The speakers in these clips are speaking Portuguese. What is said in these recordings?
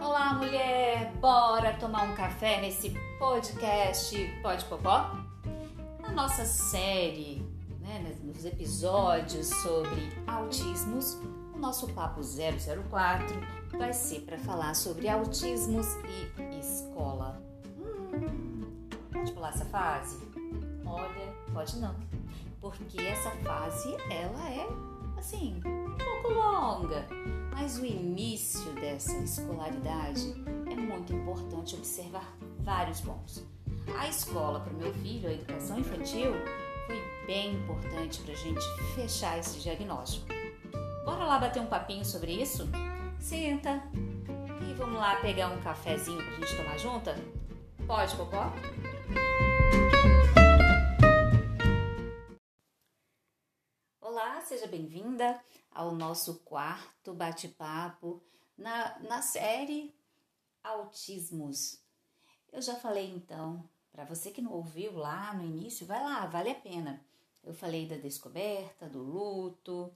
Olá, mulher! Bora tomar um café nesse podcast Pode Popó? Na nossa série, né, nos episódios sobre autismos, o nosso papo 004 vai ser para falar sobre autismos e escola. Hum, pode pular essa fase? Olha, pode não, porque essa fase ela é assim um pouco longa, mas o início dessa escolaridade é muito importante observar vários pontos. A escola para o meu filho, a educação infantil, foi bem importante para a gente fechar esse diagnóstico. Bora lá bater um papinho sobre isso? Senta e vamos lá pegar um cafezinho para a gente tomar junta? Pode, Popó? Olá, seja bem-vinda ao nosso quarto bate-papo na, na série Autismos. Eu já falei então, para você que não ouviu lá no início, vai lá, vale a pena. Eu falei da descoberta, do luto,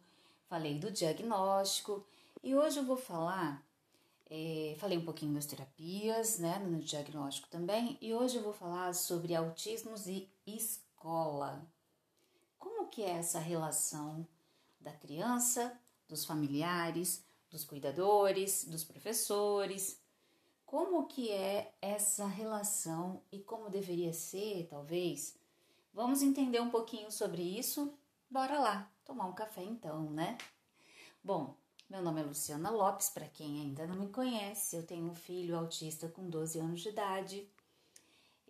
falei do diagnóstico e hoje eu vou falar, é, falei um pouquinho das terapias, né, no diagnóstico também, e hoje eu vou falar sobre autismos e escola. Como que é essa relação da criança, dos familiares, dos cuidadores, dos professores? Como que é essa relação e como deveria ser, talvez? Vamos entender um pouquinho sobre isso? Bora lá, tomar um café então, né? Bom, meu nome é Luciana Lopes, para quem ainda não me conhece, eu tenho um filho autista com 12 anos de idade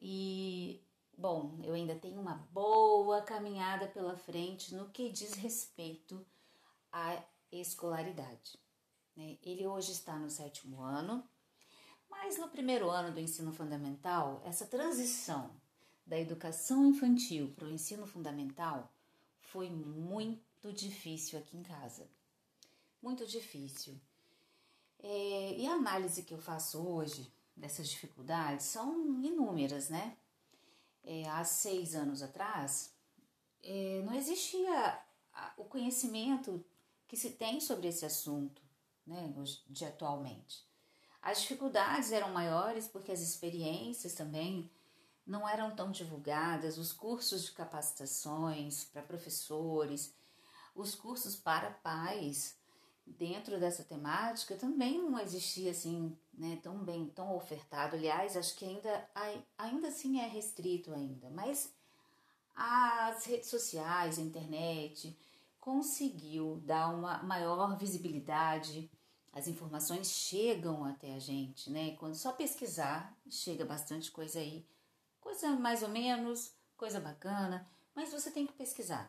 e Bom, eu ainda tenho uma boa caminhada pela frente no que diz respeito à escolaridade. Né? Ele hoje está no sétimo ano, mas no primeiro ano do ensino fundamental, essa transição da educação infantil para o ensino fundamental foi muito difícil aqui em casa. Muito difícil. É, e a análise que eu faço hoje dessas dificuldades são inúmeras, né? é, há seis anos atrás, é, não existia o conhecimento que se tem sobre esse assunto né, de atualmente. As dificuldades eram maiores porque as experiências também não eram tão divulgadas, os cursos de capacitações para professores, os cursos para pais dentro dessa temática também não existia assim, né, tão bem, tão ofertado. Aliás, acho que ainda, ainda assim é restrito ainda, mas as redes sociais, a internet conseguiu dar uma maior visibilidade. As informações chegam até a gente, né? Quando só pesquisar, chega bastante coisa aí. Coisa mais ou menos, coisa bacana, mas você tem que pesquisar.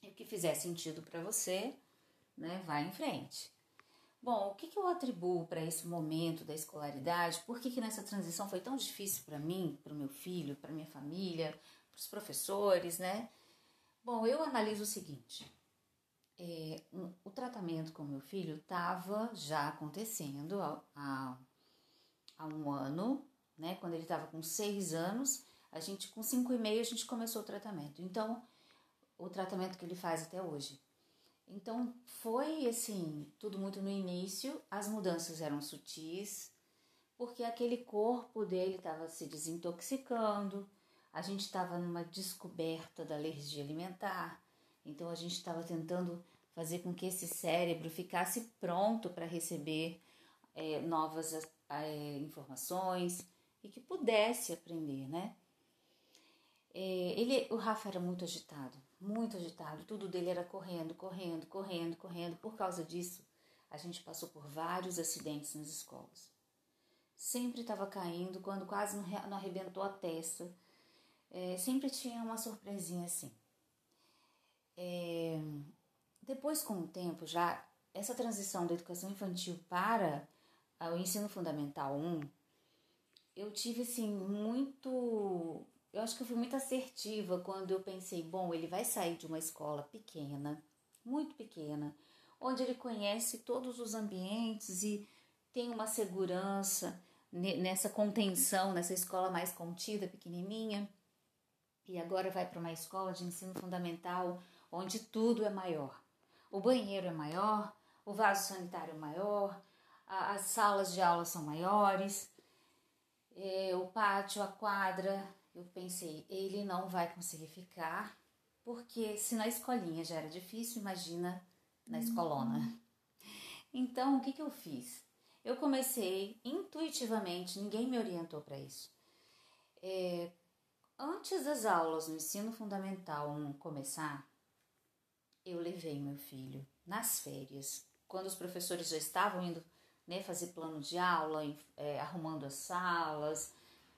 E o que fizer sentido para você, né? Vai em frente. Bom, o que, que eu atribuo para esse momento da escolaridade? Por que, que nessa transição foi tão difícil para mim, para o meu filho, para minha família, para os professores, né? Bom, eu analiso o seguinte: é, um, o tratamento com meu filho estava já acontecendo há, há, há, um ano, né? Quando ele estava com seis anos, a gente com cinco e meio a gente começou o tratamento. Então, o tratamento que ele faz até hoje. Então foi assim, tudo muito no início, as mudanças eram sutis, porque aquele corpo dele estava se desintoxicando, a gente estava numa descoberta da alergia alimentar, então a gente estava tentando fazer com que esse cérebro ficasse pronto para receber é, novas é, informações e que pudesse aprender, né? É, ele, o Rafa era muito agitado, muito agitado. Tudo dele era correndo, correndo, correndo, correndo. Por causa disso, a gente passou por vários acidentes nas escolas. Sempre estava caindo, quando quase não arrebentou a testa. É, sempre tinha uma surpresinha assim. É, depois, com o tempo, já essa transição da educação infantil para o ensino fundamental 1, eu tive assim muito eu acho que eu fui muito assertiva quando eu pensei, bom, ele vai sair de uma escola pequena, muito pequena, onde ele conhece todos os ambientes e tem uma segurança nessa contenção, nessa escola mais contida, pequenininha, e agora vai para uma escola de ensino fundamental onde tudo é maior. O banheiro é maior, o vaso sanitário é maior, as salas de aula são maiores, é, o pátio, a quadra. Eu pensei, ele não vai conseguir ficar, porque se na escolinha já era difícil, imagina na escolona. Então, o que, que eu fiz? Eu comecei intuitivamente, ninguém me orientou para isso. É, antes das aulas no ensino fundamental começar, eu levei meu filho nas férias, quando os professores já estavam indo né, fazer plano de aula, é, arrumando as salas,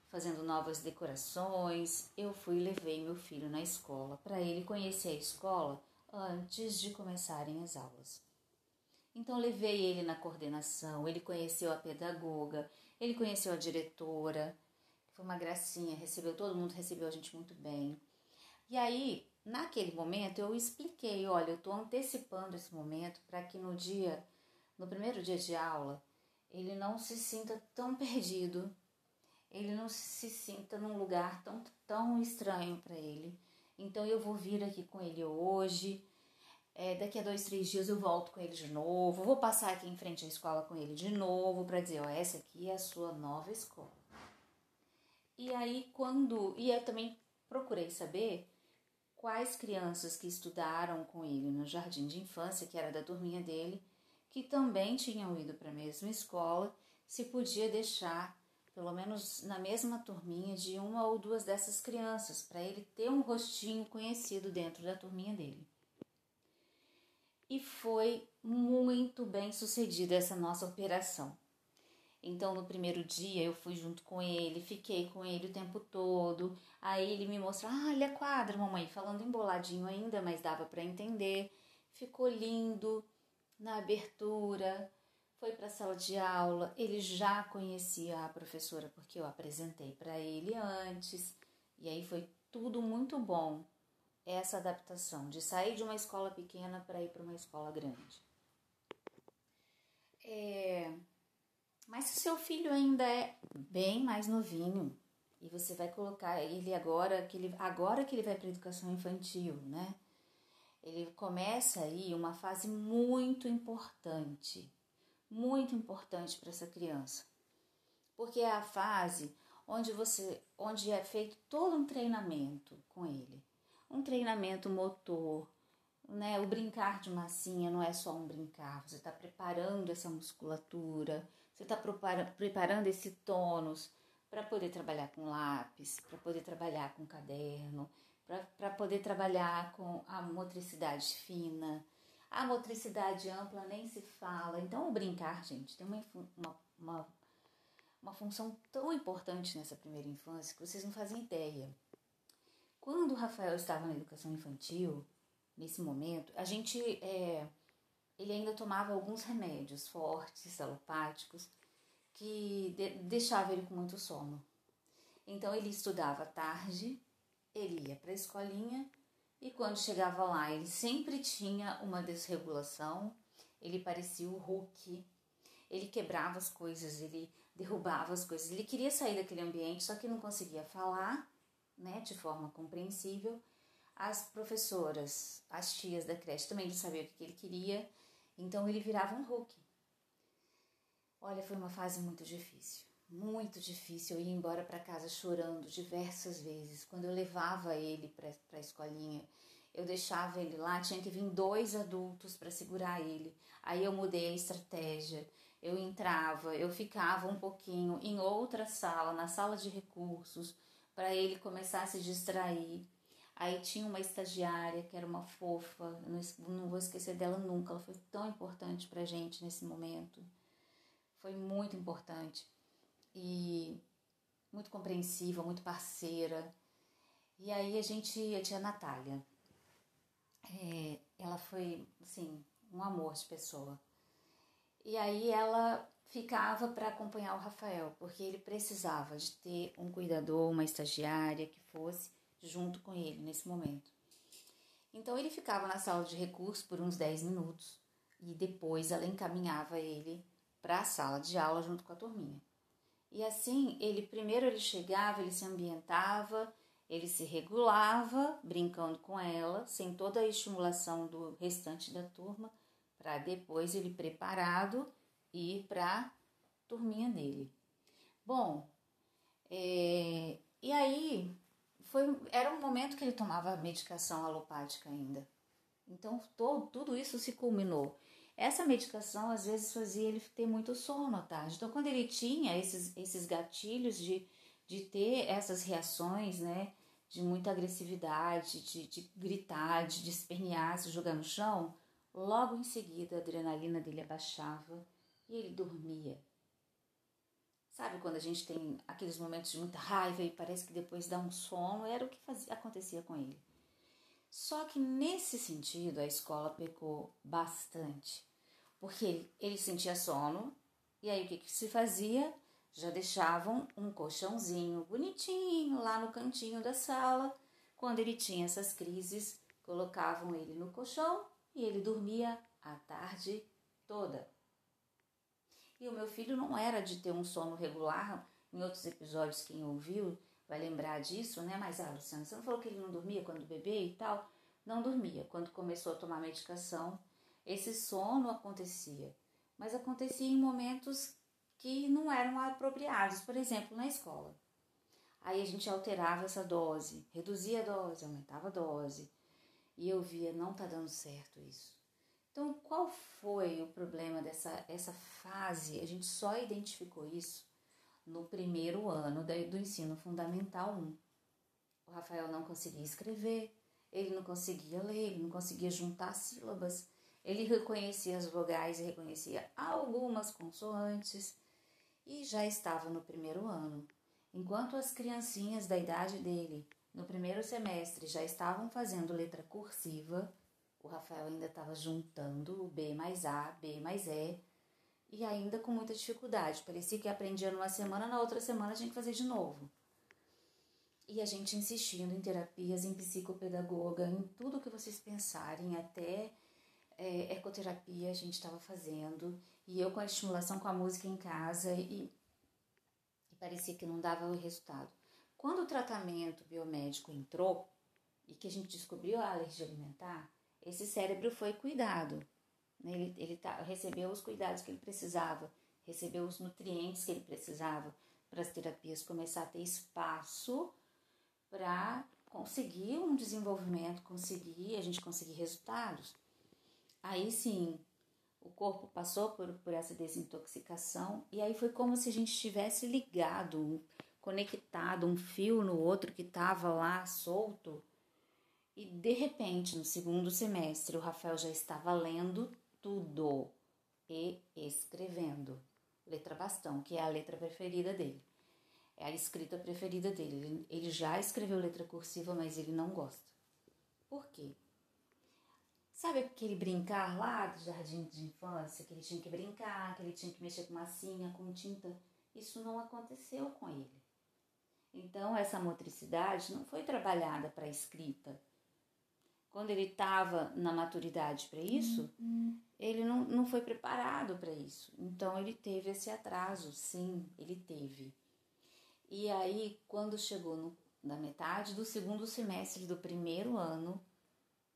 fazendo novas decorações, eu fui e levei meu filho na escola para ele conhecer a escola antes de começarem as aulas. Então levei ele na coordenação, ele conheceu a pedagoga, ele conheceu a diretora, foi uma gracinha, recebeu todo mundo, recebeu a gente muito bem. E aí, naquele momento, eu expliquei, olha, eu estou antecipando esse momento para que no dia, no primeiro dia de aula, ele não se sinta tão perdido, ele não se sinta num lugar tão, tão estranho para ele. Então eu vou vir aqui com ele hoje, é, daqui a dois, três dias eu volto com ele de novo. Vou passar aqui em frente à escola com ele de novo para dizer: ó, essa aqui é a sua nova escola. E aí, quando. E eu também procurei saber quais crianças que estudaram com ele no jardim de infância, que era da turminha dele, que também tinham ido para a mesma escola, se podia deixar, pelo menos na mesma turminha, de uma ou duas dessas crianças, para ele ter um rostinho conhecido dentro da turminha dele e foi muito bem sucedida essa nossa operação. Então, no primeiro dia, eu fui junto com ele, fiquei com ele o tempo todo. Aí ele me mostrou: ah, ele é quadra, mamãe, falando emboladinho ainda, mas dava para entender. Ficou lindo na abertura, foi para a sala de aula. Ele já conhecia a professora porque eu apresentei para ele antes, e aí foi tudo muito bom essa adaptação de sair de uma escola pequena para ir para uma escola grande. É, mas se seu filho ainda é bem mais novinho e você vai colocar ele agora que ele agora que ele vai para educação infantil, né? Ele começa aí uma fase muito importante, muito importante para essa criança, porque é a fase onde você, onde é feito todo um treinamento com ele. Um treinamento motor, né? O brincar de massinha não é só um brincar, você está preparando essa musculatura, você está preparando esse tônus para poder trabalhar com lápis, para poder trabalhar com caderno, para poder trabalhar com a motricidade fina. A motricidade ampla nem se fala. Então, o brincar, gente, tem uma, uma, uma, uma função tão importante nessa primeira infância que vocês não fazem ideia. Quando o Rafael estava na educação infantil, nesse momento, a gente é, ele ainda tomava alguns remédios fortes, alopáticos, que de, deixava ele com muito sono. Então ele estudava tarde, ele ia para a escolinha e quando chegava lá ele sempre tinha uma desregulação, ele parecia o Hulk, ele quebrava as coisas, ele derrubava as coisas, ele queria sair daquele ambiente, só que não conseguia falar né, de forma compreensível. As professoras, as tias da creche também não sabiam o que ele queria, então ele virava um Hulk. Olha, foi uma fase muito difícil, muito difícil. Eu ia embora para casa chorando diversas vezes. Quando eu levava ele para a escolinha, eu deixava ele lá, tinha que vir dois adultos para segurar ele. Aí eu mudei a estratégia. Eu entrava, eu ficava um pouquinho em outra sala, na sala de recursos, para ele começar a se distrair. Aí tinha uma estagiária que era uma fofa, não, vou esquecer dela nunca, ela foi tão importante pra gente nesse momento. Foi muito importante. E muito compreensiva, muito parceira. E aí a gente, a tia Natália, é, ela foi, assim, um amor de pessoa. E aí ela ficava para acompanhar o Rafael, porque ele precisava de ter um cuidador, uma estagiária que fosse junto com ele nesse momento. Então ele ficava na sala de recursos por uns 10 minutos e depois ela encaminhava ele para a sala de aula junto com a turminha. E assim, ele primeiro ele chegava, ele se ambientava, ele se regulava, brincando com ela, sem toda a estimulação do restante da turma, para depois ele preparado ir para turminha dele. Bom, é, e aí foi, era um momento que ele tomava medicação alopática ainda. Então todo, tudo isso se culminou. Essa medicação às vezes fazia ele ter muito sono à tarde. Então, quando ele tinha esses, esses gatilhos de, de ter essas reações, né, de muita agressividade, de, de gritar, de espernear, se jogar no chão, logo em seguida a adrenalina dele abaixava e ele dormia. Sabe quando a gente tem aqueles momentos de muita raiva e parece que depois dá um sono? Era o que fazia, acontecia com ele. Só que nesse sentido a escola pecou bastante porque ele, ele sentia sono, e aí o que, que se fazia? Já deixavam um colchãozinho bonitinho lá no cantinho da sala. Quando ele tinha essas crises, colocavam ele no colchão e ele dormia a tarde toda. E o meu filho não era de ter um sono regular. Em outros episódios, quem ouviu vai lembrar disso, né? Mas, ah, Luciana, você não falou que ele não dormia quando bebê e tal? Não dormia. Quando começou a tomar medicação, esse sono acontecia, mas acontecia em momentos que não eram apropriados, por exemplo, na escola. Aí a gente alterava essa dose, reduzia a dose, aumentava a dose, e eu via não tá dando certo isso. Então, qual foi o problema dessa essa fase? A gente só identificou isso no primeiro ano do ensino fundamental 1. O Rafael não conseguia escrever, ele não conseguia ler, ele não conseguia juntar sílabas. Ele reconhecia as vogais e reconhecia algumas consoantes e já estava no primeiro ano. Enquanto as criancinhas da idade dele, no primeiro semestre, já estavam fazendo letra cursiva, o Rafael ainda estava juntando o B mais A, B mais E, e ainda com muita dificuldade. Parecia que aprendia numa semana, na outra semana tinha que fazer de novo. E a gente insistindo em terapias, em psicopedagoga, em tudo que vocês pensarem, até é, ecoterapia a gente estava fazendo e eu com a estimulação com a música em casa e, e parecia que não dava o resultado. Quando o tratamento biomédico entrou e que a gente descobriu a alergia alimentar, esse cérebro foi cuidado. Né? Ele, ele tá, recebeu os cuidados que ele precisava, recebeu os nutrientes que ele precisava para as terapias começar a ter espaço para conseguir um desenvolvimento, conseguir a gente conseguir resultados. Aí sim, o corpo passou por, por essa desintoxicação e aí foi como se a gente tivesse ligado, conectado um fio no outro que estava lá solto. E de repente, no segundo semestre, o Rafael já estava lendo tudo e escrevendo. Letra bastão, que é a letra preferida dele. É a escrita preferida dele. Ele já escreveu letra cursiva, mas ele não gosta. Por quê? Sabe aquele brincar lá do jardim de infância, que ele tinha que brincar, que ele tinha que mexer com massinha, com tinta? Isso não aconteceu com ele. Então, essa motricidade não foi trabalhada para a escrita. Quando ele estava na maturidade para isso, uhum. ele não, não foi preparado para isso. Então, ele teve esse atraso, sim, ele teve. E aí, quando chegou no, na metade do segundo semestre do primeiro ano,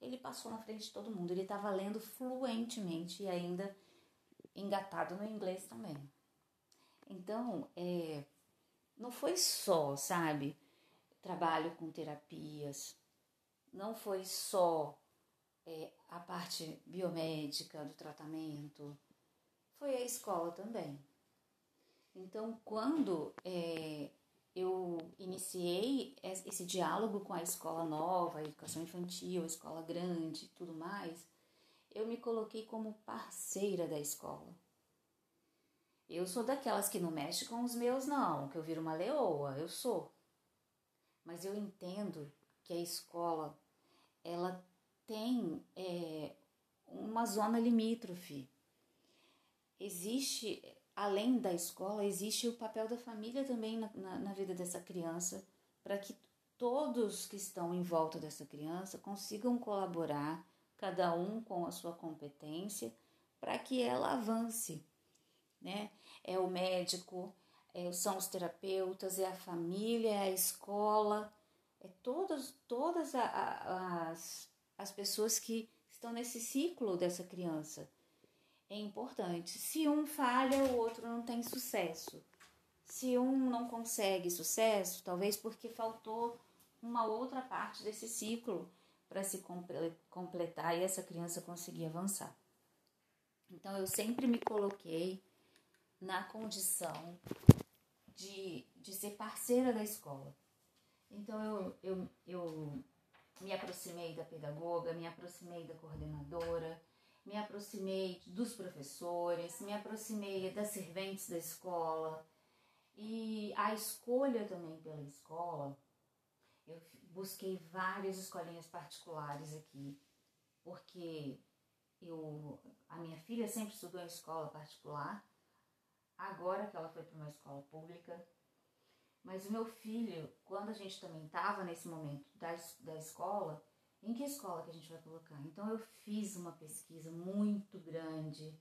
ele passou na frente de todo mundo. Ele estava lendo fluentemente e ainda engatado no inglês também. Então, é, não foi só, sabe, trabalho com terapias, não foi só é, a parte biomédica do tratamento, foi a escola também. Então, quando é, eu iniciei esse diálogo com a escola nova, a educação infantil, a escola grande tudo mais, eu me coloquei como parceira da escola. Eu sou daquelas que não mexe com os meus, não, que eu viro uma leoa, eu sou. Mas eu entendo que a escola, ela tem é, uma zona limítrofe. Existe além da escola, existe o papel da família também na, na, na vida dessa criança, para que todos que estão em volta dessa criança consigam colaborar, cada um com a sua competência, para que ela avance. né? É o médico, é, são os terapeutas, é a família, é a escola, é todas, todas a, a, as, as pessoas que estão nesse ciclo dessa criança. É importante. Se um falha, o outro não tem sucesso. Se um não consegue sucesso, talvez porque faltou uma outra parte desse ciclo para se completar e essa criança conseguir avançar. Então eu sempre me coloquei na condição de, de ser parceira da escola. Então eu, eu, eu me aproximei da pedagoga, me aproximei da coordenadora, me aproximei dos professores, me aproximei das serventes da escola. E a escolha também pela escola, eu busquei várias escolinhas particulares aqui, porque eu, a minha filha sempre estudou em escola particular, agora que ela foi para uma escola pública. Mas o meu filho, quando a gente também estava nesse momento da, da escola, em que escola que a gente vai colocar? Então eu fiz uma pesquisa muito grande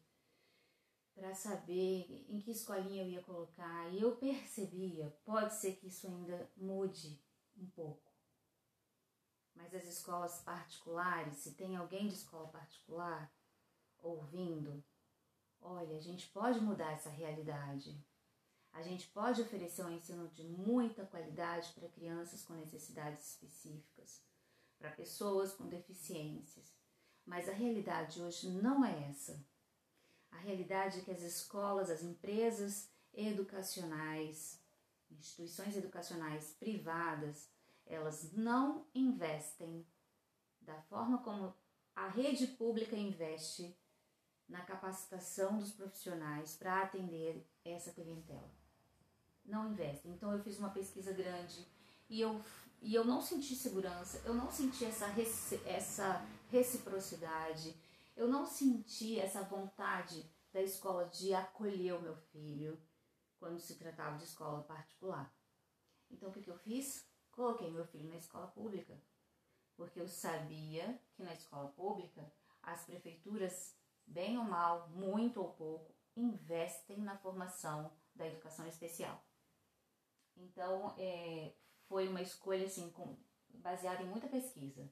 para saber em que escolinha eu ia colocar e eu percebia, pode ser que isso ainda mude um pouco. Mas as escolas particulares, se tem alguém de escola particular ouvindo, olha, a gente pode mudar essa realidade. A gente pode oferecer um ensino de muita qualidade para crianças com necessidades específicas, para pessoas com deficiências. Mas a realidade hoje não é essa. A realidade é que as escolas, as empresas educacionais, instituições educacionais privadas, elas não investem da forma como a rede pública investe na capacitação dos profissionais para atender essa clientela. Não investem. Então eu fiz uma pesquisa grande e eu, e eu não senti segurança, eu não senti essa, essa reciprocidade, eu não senti essa vontade da escola de acolher o meu filho quando se tratava de escola particular. Então o que, que eu fiz? Coloquei meu filho na escola pública, porque eu sabia que na escola pública as prefeituras, bem ou mal, muito ou pouco, investem na formação da educação especial. Então, é, foi uma escolha assim, com, baseada em muita pesquisa.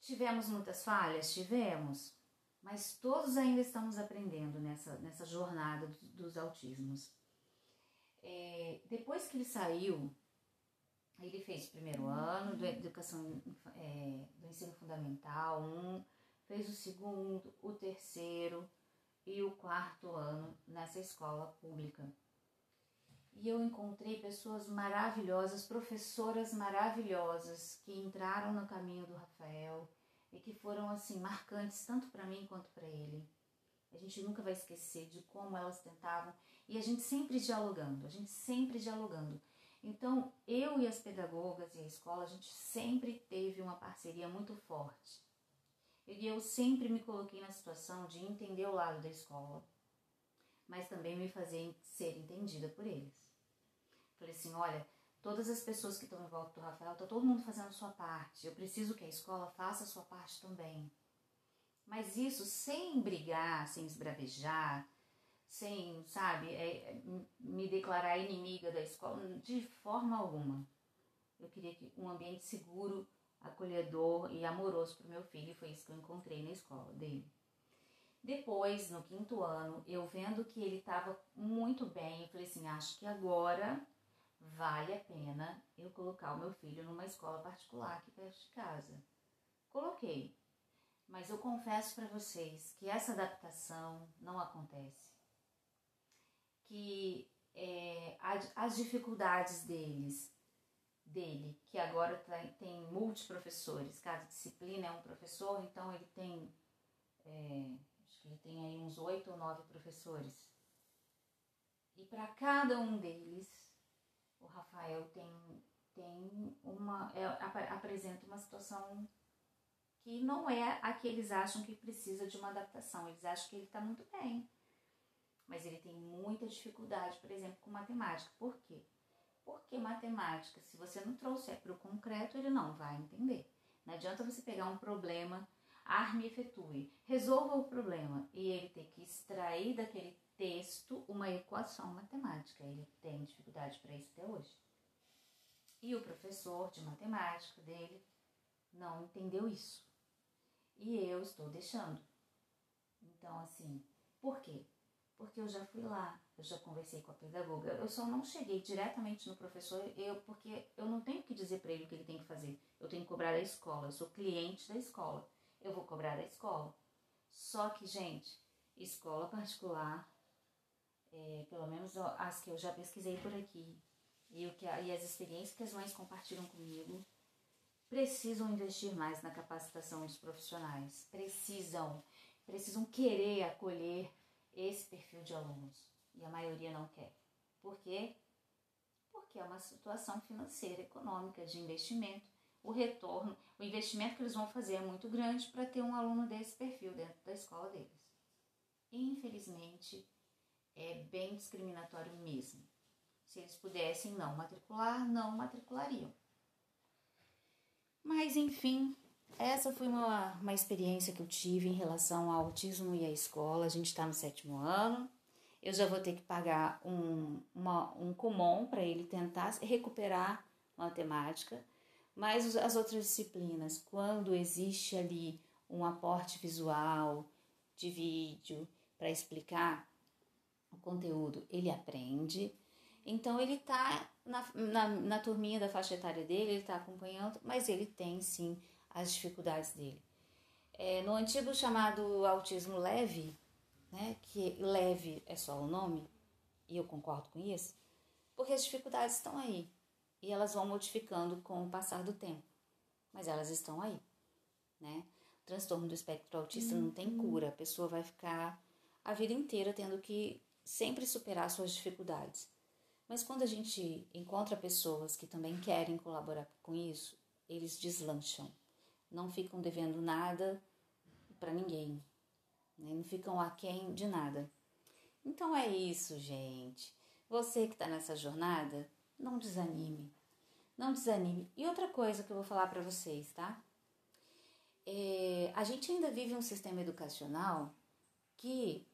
Tivemos muitas falhas? Tivemos, mas todos ainda estamos aprendendo nessa, nessa jornada dos, autismos. É, depois que ele saiu ele fez o primeiro ano de educação é, do ensino fundamental, um, fez o segundo, o terceiro e o quarto ano nessa escola pública. E eu encontrei pessoas maravilhosas, professoras maravilhosas que entraram no caminho do Rafael e que foram assim marcantes tanto para mim quanto para ele. A gente nunca vai esquecer de como elas tentavam e a gente sempre dialogando, a gente sempre dialogando. Então, eu e as pedagogas e a escola, a gente sempre teve uma parceria muito forte. E eu sempre me coloquei na situação de entender o lado da escola, mas também me fazer ser entendida por eles. Falei assim: olha, todas as pessoas que estão em volta do Rafael, está todo mundo fazendo a sua parte. Eu preciso que a escola faça a sua parte também. Mas isso sem brigar, sem esbravejar, sem, sabe, é, é, me declarar inimiga da escola, de forma alguma. Eu queria que um ambiente seguro, acolhedor e amoroso para o meu filho, e foi isso que eu encontrei na escola dele. Depois, no quinto ano, eu vendo que ele estava muito bem, eu falei assim: acho que agora vale a pena eu colocar o meu filho numa escola particular aqui perto de casa. Coloquei, mas eu confesso para vocês que essa adaptação não acontece que é, as dificuldades deles, dele, que agora tem, tem multiprofessores, cada disciplina é um professor, então ele tem, é, acho que ele tem aí uns oito ou nove professores. E para cada um deles, o Rafael tem, tem uma, é, apresenta uma situação que não é a que eles acham que precisa de uma adaptação, eles acham que ele está muito bem mas ele tem muita dificuldade, por exemplo, com matemática. Por quê? Porque matemática, se você não trouxer para o concreto, ele não vai entender. Não adianta você pegar um problema, arme e efetue, resolva o problema e ele ter que extrair daquele texto uma equação matemática. Ele tem dificuldade para isso até hoje. E o professor de matemática dele não entendeu isso. E eu estou deixando. Então, assim, por quê? Porque eu já fui lá, eu já conversei com a pedagoga. Eu só não cheguei diretamente no professor, eu porque eu não tenho que dizer para ele o que ele tem que fazer. Eu tenho que cobrar da escola. Eu sou cliente da escola. Eu vou cobrar da escola. Só que, gente, escola particular, é, pelo menos as que eu já pesquisei por aqui, e, o que, e as experiências que as mães compartilham comigo, precisam investir mais na capacitação dos profissionais. Precisam, precisam querer acolher esse perfil de alunos. E a maioria não quer. Por quê? Porque é uma situação financeira, econômica, de investimento. O retorno, o investimento que eles vão fazer é muito grande para ter um aluno desse perfil dentro da escola deles. Infelizmente, é bem discriminatório mesmo. Se eles pudessem não matricular, não matriculariam. Mas, enfim, essa foi uma, uma experiência que eu tive em relação ao autismo e à escola. A gente está no sétimo ano. Eu já vou ter que pagar um, uma, um comum para ele tentar recuperar matemática. Mas as outras disciplinas, quando existe ali um aporte visual, de vídeo, para explicar o conteúdo, ele aprende. Então ele está na, na, na turminha da faixa etária dele, ele está acompanhando, mas ele tem sim as dificuldades dele. É, no antigo chamado autismo leve, né, que leve é só o nome, e eu concordo com isso, porque as dificuldades estão aí e elas vão modificando com o passar do tempo, mas elas estão aí, né? O transtorno do espectro autista uhum. não tem uhum. cura, a pessoa vai ficar a vida inteira tendo que sempre superar suas dificuldades. Mas quando a gente encontra pessoas que também querem colaborar com isso, eles deslancham. Não ficam devendo nada para ninguém. Né? Não ficam aquém de nada. Então é isso, gente. Você que está nessa jornada, não desanime. Não desanime. E outra coisa que eu vou falar para vocês, tá? É, a gente ainda vive um sistema educacional que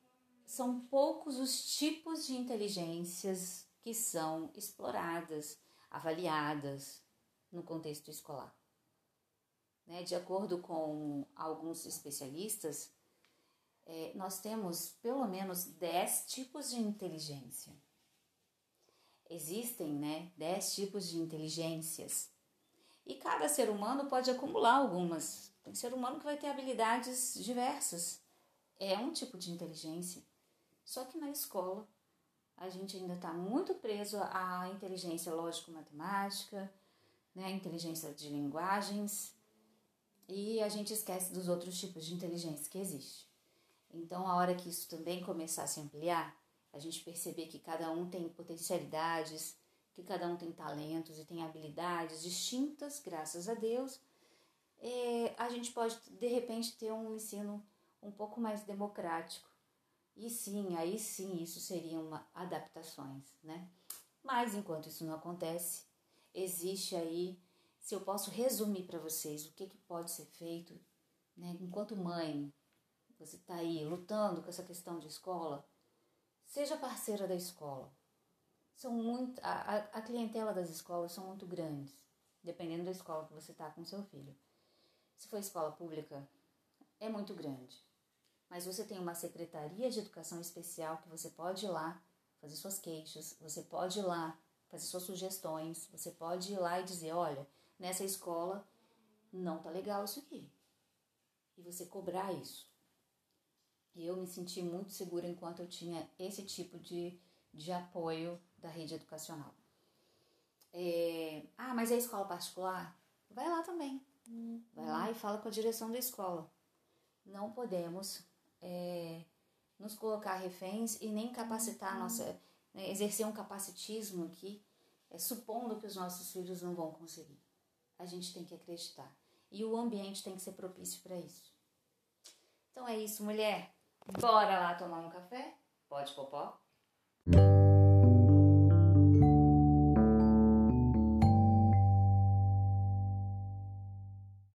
são poucos os tipos de inteligências que são exploradas, avaliadas no contexto escolar. Né? De acordo com alguns especialistas, é, nós temos pelo menos 10 tipos de inteligência. Existem né, 10 tipos de inteligências. E cada ser humano pode acumular algumas. Tem ser humano que vai ter habilidades diversas. É um tipo de inteligência. Só que na escola a gente ainda está muito preso à inteligência lógico-matemática, né, inteligência de linguagens, e a gente esquece dos outros tipos de inteligência que existe. Então, a hora que isso também começar a se ampliar, a gente perceber que cada um tem potencialidades, que cada um tem talentos e tem habilidades distintas, graças a Deus, é, a gente pode de repente ter um ensino um pouco mais democrático e sim, aí sim, isso seriam adaptações, né? Mas enquanto isso não acontece, existe aí, se eu posso resumir para vocês o que, que pode ser feito, né? Enquanto mãe, você está aí lutando com essa questão de escola, seja parceira da escola. São muito, a, a clientela das escolas são muito grandes, dependendo da escola que você está com seu filho. Se for escola pública, é muito grande mas você tem uma secretaria de educação especial que você pode ir lá fazer suas queixas, você pode ir lá fazer suas sugestões, você pode ir lá e dizer, olha, nessa escola não tá legal isso aqui. E você cobrar isso. E eu me senti muito segura enquanto eu tinha esse tipo de, de apoio da rede educacional. É, ah, mas é escola particular? Vai lá também. Vai lá e fala com a direção da escola. Não podemos é, nos colocar reféns e nem capacitar a nossa, né, exercer um capacitismo aqui, é, supondo que os nossos filhos não vão conseguir. A gente tem que acreditar. E o ambiente tem que ser propício para isso. Então é isso, mulher. Bora lá tomar um café? Pode, popó?